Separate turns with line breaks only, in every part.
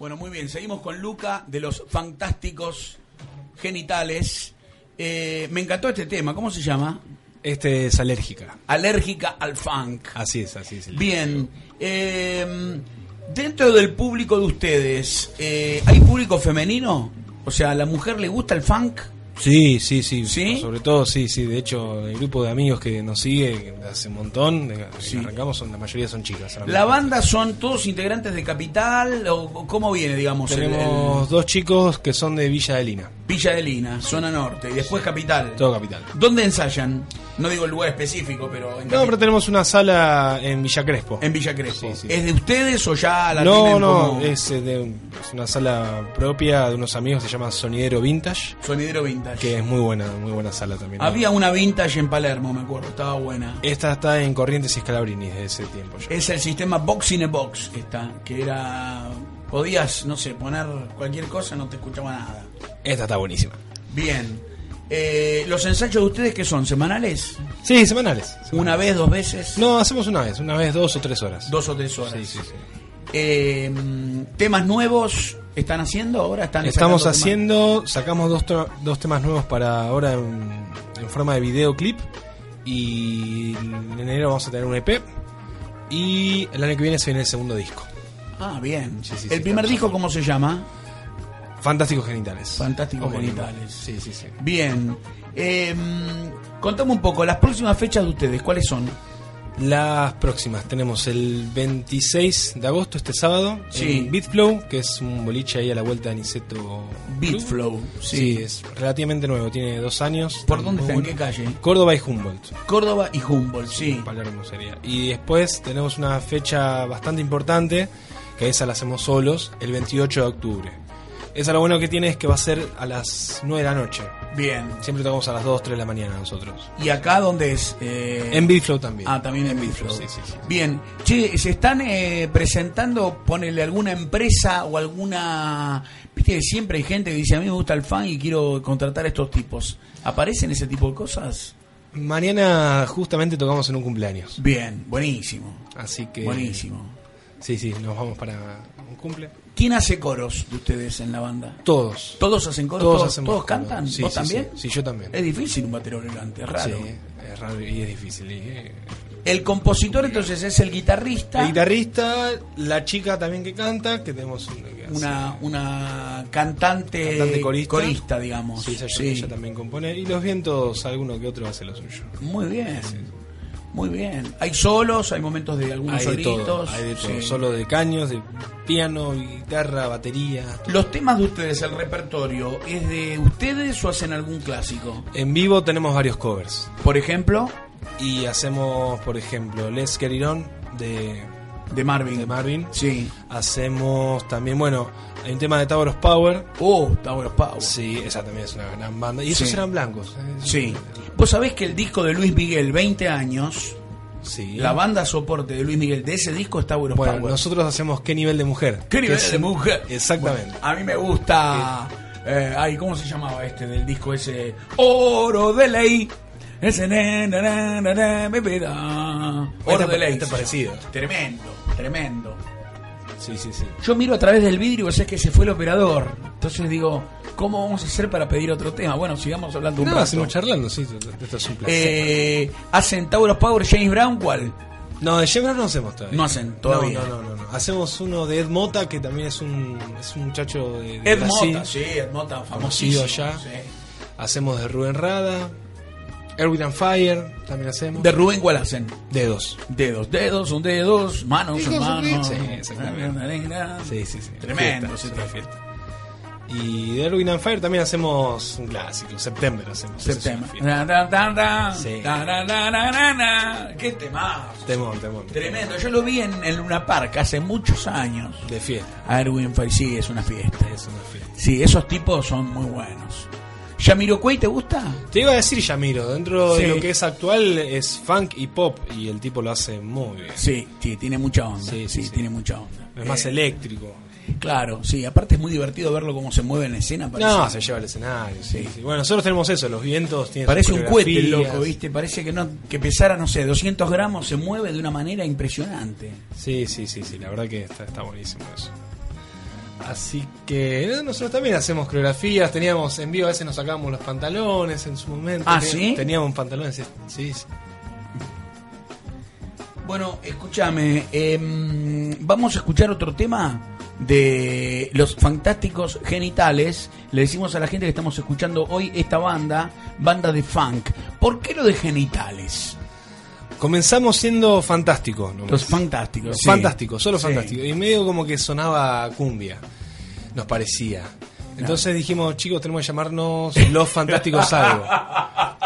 Bueno, muy bien, seguimos con Luca de los fantásticos genitales. Eh, me encantó este tema, ¿cómo se llama?
Este es alérgica.
Alérgica al funk.
Así es, así es.
Bien, eh, dentro del público de ustedes, eh, ¿hay público femenino? O sea, ¿a la mujer le gusta el funk?
Sí, sí, sí,
¿Sí?
Sobre todo, sí, sí. De hecho, el grupo de amigos que nos sigue hace un montón, de- arrancamos, son, la mayoría son chicas.
¿La banda son todos integrantes de Capital o cómo viene, digamos? el-
Tenemos dos chicos que son de Villa de Lina.
el Villa de Lina, zona norte, y después Capital.
Todo capital.
¿Dónde ensayan? No digo el lugar específico, pero en,
No, pero tenemos una sala en Villa Crespo.
en Villa Crespo.
Sí, sí.
¿Es de ustedes o ya la
no,
tienen
no,
como
es, eh, de es una sala propia de unos amigos, se llama Sonidero Vintage,
sonidero vintage?
que es muy buena, muy buena sala también.
Había una vintage en Palermo, me acuerdo, estaba buena.
Esta está en Corrientes y Scalabrini desde ese tiempo ya.
Es el sistema Box in a Box que está, que era podías, no sé, poner cualquier cosa, no te escuchaba nada.
Esta está buenísima.
Bien. Eh, ¿Los ensayos de ustedes qué son? ¿Semanales?
Sí, semanales.
¿Una vez, dos veces?
No, hacemos una vez, una vez, dos o tres horas.
Dos o tres horas.
Sí, sí, sí.
Eh, ¿Temas nuevos están haciendo ahora? ¿Están
Estamos
temas?
haciendo, sacamos dos, dos temas nuevos para ahora en, en forma de videoclip y en enero vamos a tener un EP y el año que viene se viene el segundo disco.
Ah, bien.
Sí, sí,
¿El primer disco cómo se llama?
Fantásticos Genitales.
Fantásticos
Homónimo.
Genitales.
Sí, sí, sí.
Bien. Eh, contame un poco, las próximas fechas de ustedes, ¿cuáles son?
Las próximas tenemos el 26 de agosto, este sábado,
Sí.
en Beatflow, que es un boliche ahí a la vuelta de Niceto.
Beatflow, sí.
Sí. es relativamente nuevo, tiene dos años.
¿Por dónde está? ¿En qué calle?
Córdoba y Humboldt.
Córdoba y Humboldt, sí.
Palermo sería. Y después tenemos una fecha bastante importante, que esa la hacemos solos, el 28 de octubre. Esa lo bueno que tiene es que va a ser a las 9 de la noche.
Bien.
Siempre tocamos a las 2, 3 de la mañana nosotros.
¿Y acá dónde es? Eh,
En Beatflow también.
Ah, también en Beatflow.
Sí, sí, sí.
Bien. Che, ¿se están eh, presentando, ponele alguna empresa o alguna... Viste que siempre hay gente que dice, a mí me gusta el fan y quiero contratar a estos tipos. ¿Aparecen ese tipo de cosas?
Mañana justamente tocamos en un cumpleaños.
Bien, buenísimo.
Así que.
Buenísimo.
Sí, sí, nos vamos para un cumple.
¿Quién hace coros de ustedes en la banda?
Todos.
¿Todos hacen coros?
Todos
¿Todos,
hacemos
todos
coro.
cantan?
Sí,
¿Vos
sí,
también?
Sí, sí, yo también.
Es difícil un batero elegante, es raro.
Sí, es raro y es difícil. y, eh,
El compositor entonces es el guitarrista.
El guitarrista, la chica también que canta, que tenemos un- que hace-
una, una cantante,
cantante corista.
digamos.
Sí, ella,
Sí.
ella también compone. Y los vientos, alguno que otro hace lo suyo.
Muy bien. Muy bien. Hay solos, hay momentos de algunos
Hay de
solitos.
todo, hay de todo.
sí.
Solo de caños, de piano, guitarra, batería. todo.
Los temas de ustedes, el repertorio, ¿es de ustedes o hacen algún clásico?
En vivo tenemos varios covers.
Por ejemplo,
Y hacemos, por ejemplo, Let's Get It On de,
de Marvin.
de Marvin.
Sí.
Hacemos también, bueno, hay un tema de Tower of Power.
Oh, Tower of Power.
Sí, esa también es una gran banda. Y esos
Sí.
eran blancos. ¿eh?
Sí. Vos sabés que el disco de Luis Miguel, 20 años,
Sí.
la banda soporte de Luis Miguel de ese disco es Tower of
Bueno,
Power.
nosotros hacemos qué nivel de mujer.
¿Qué nivel
es
de mujer?
Exactamente.
Bueno, a mí me gusta. eh, ay, ¿cómo se llamaba este del disco ese? Oro de ley. Ese na, na, na, me pida. Oro
Este-
de ley.
este
se
parecido.
Tremendo, tremendo.
Sí, sí, sí.
Yo miro a través del vidrio y vos sabés que se fue el operador. Entonces digo, ¿cómo vamos a hacer para pedir otro tema? Bueno, sigamos hablando un
No,
rato.
seguimos charlando, sí, esto es un placer.
Eh, ¿Hacen Tower of Power James Brown cuál?
no, de Shebra no hacemos todavía.
No hacen todavía.
No, no, no. Hacemos uno de Ed Mota, que también es un, es un muchacho de, de
Ed
Brasil.
Mota, sí, Ed Mota, famosísimo.
allá.
sí.
Hacemos de Rubén Rada. Erwin and Fire también hacemos.
De Rubén, ¿cuál hacen?
Dedos.
Dedos, dedos, son dedos, manos son manos.
Sí. Sí, sí, sí.
Tremendo
Fiesta, sí, fiesta. Y de Erwin and Fire también hacemos un clásico. September hacemos.
Da.
Sí.
Qué temazo.
Temón, temón.
Tremendo. Yo lo vi en, en Luna Park hace muchos años.
De fiesta.
A Erwin Fire, sí, es una fiesta.
Es una fiesta.
Sí, esos tipos son muy buenos. ¿Yamiroquai te gusta?
Te iba a decir Yamiro, dentro
Sí.
de lo que es actual es funk y pop y el tipo lo hace muy bien.
Sí, sí, tiene mucha onda. Sí,
Sí,
tiene mucha onda.
Es más
Eh,
eléctrico.
Claro, sí, aparte es muy divertido verlo cómo se mueve en la escena. Parece,
No, se lleva al escenario. Sí, sí. Bueno, nosotros tenemos eso, los vientos tienen
parece un cohete loco, ¿viste? Parece que no que pesara, no sé, 200 gramos, se mueve de una manera impresionante.
Sí, sí, sí, sí, la verdad que está, está buenísimo eso. Así que nosotros también hacemos coreografías, teníamos en vivo, a veces nos sacábamos los pantalones en su momento.
¿Ah, sí?
Teníamos pantalones, sí, sí. sí.
Bueno, escúchame, em, vamos a escuchar otro tema de los fantásticos genitales. Le decimos a la gente que estamos escuchando hoy esta banda, banda de funk. ¿Por qué lo de genitales?
Comenzamos siendo fantástico. nomás.
Los fantásticos. sí.
Fantástico, solo
Sí.
fantástico. Y medio como que sonaba cumbia, nos parecía. Entonces dijimos, chicos, tenemos que llamarnos Los Fantásticos Algo.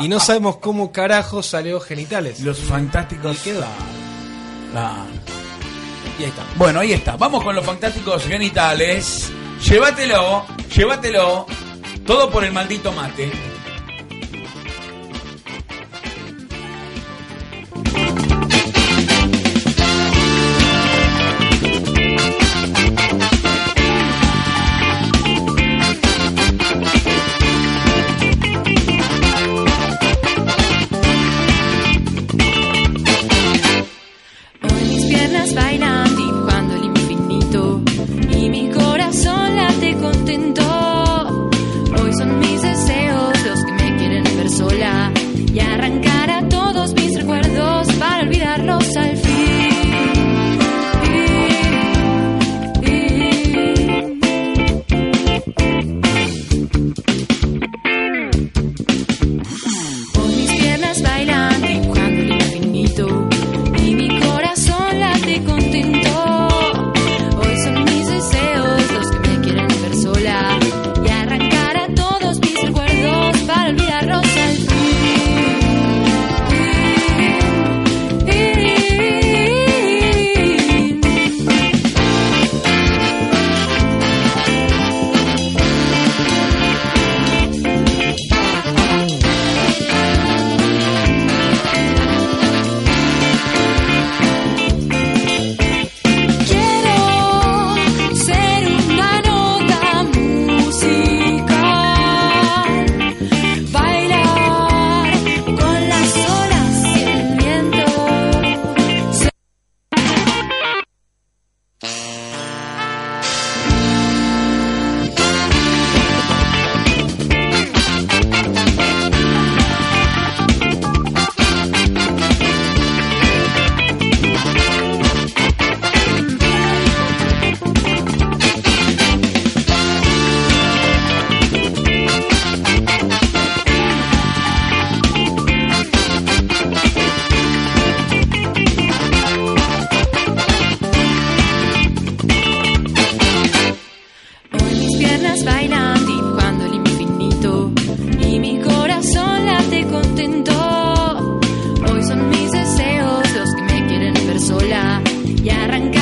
Y no sabemos cómo carajo salió Genitales.
Los fantásticos.
Y quedó.
Claro.
Y ahí está.
Bueno, ahí está. Vamos con los fantásticos genitales. Llévatelo, llévatelo. Todo por el maldito mate. ya arranqué.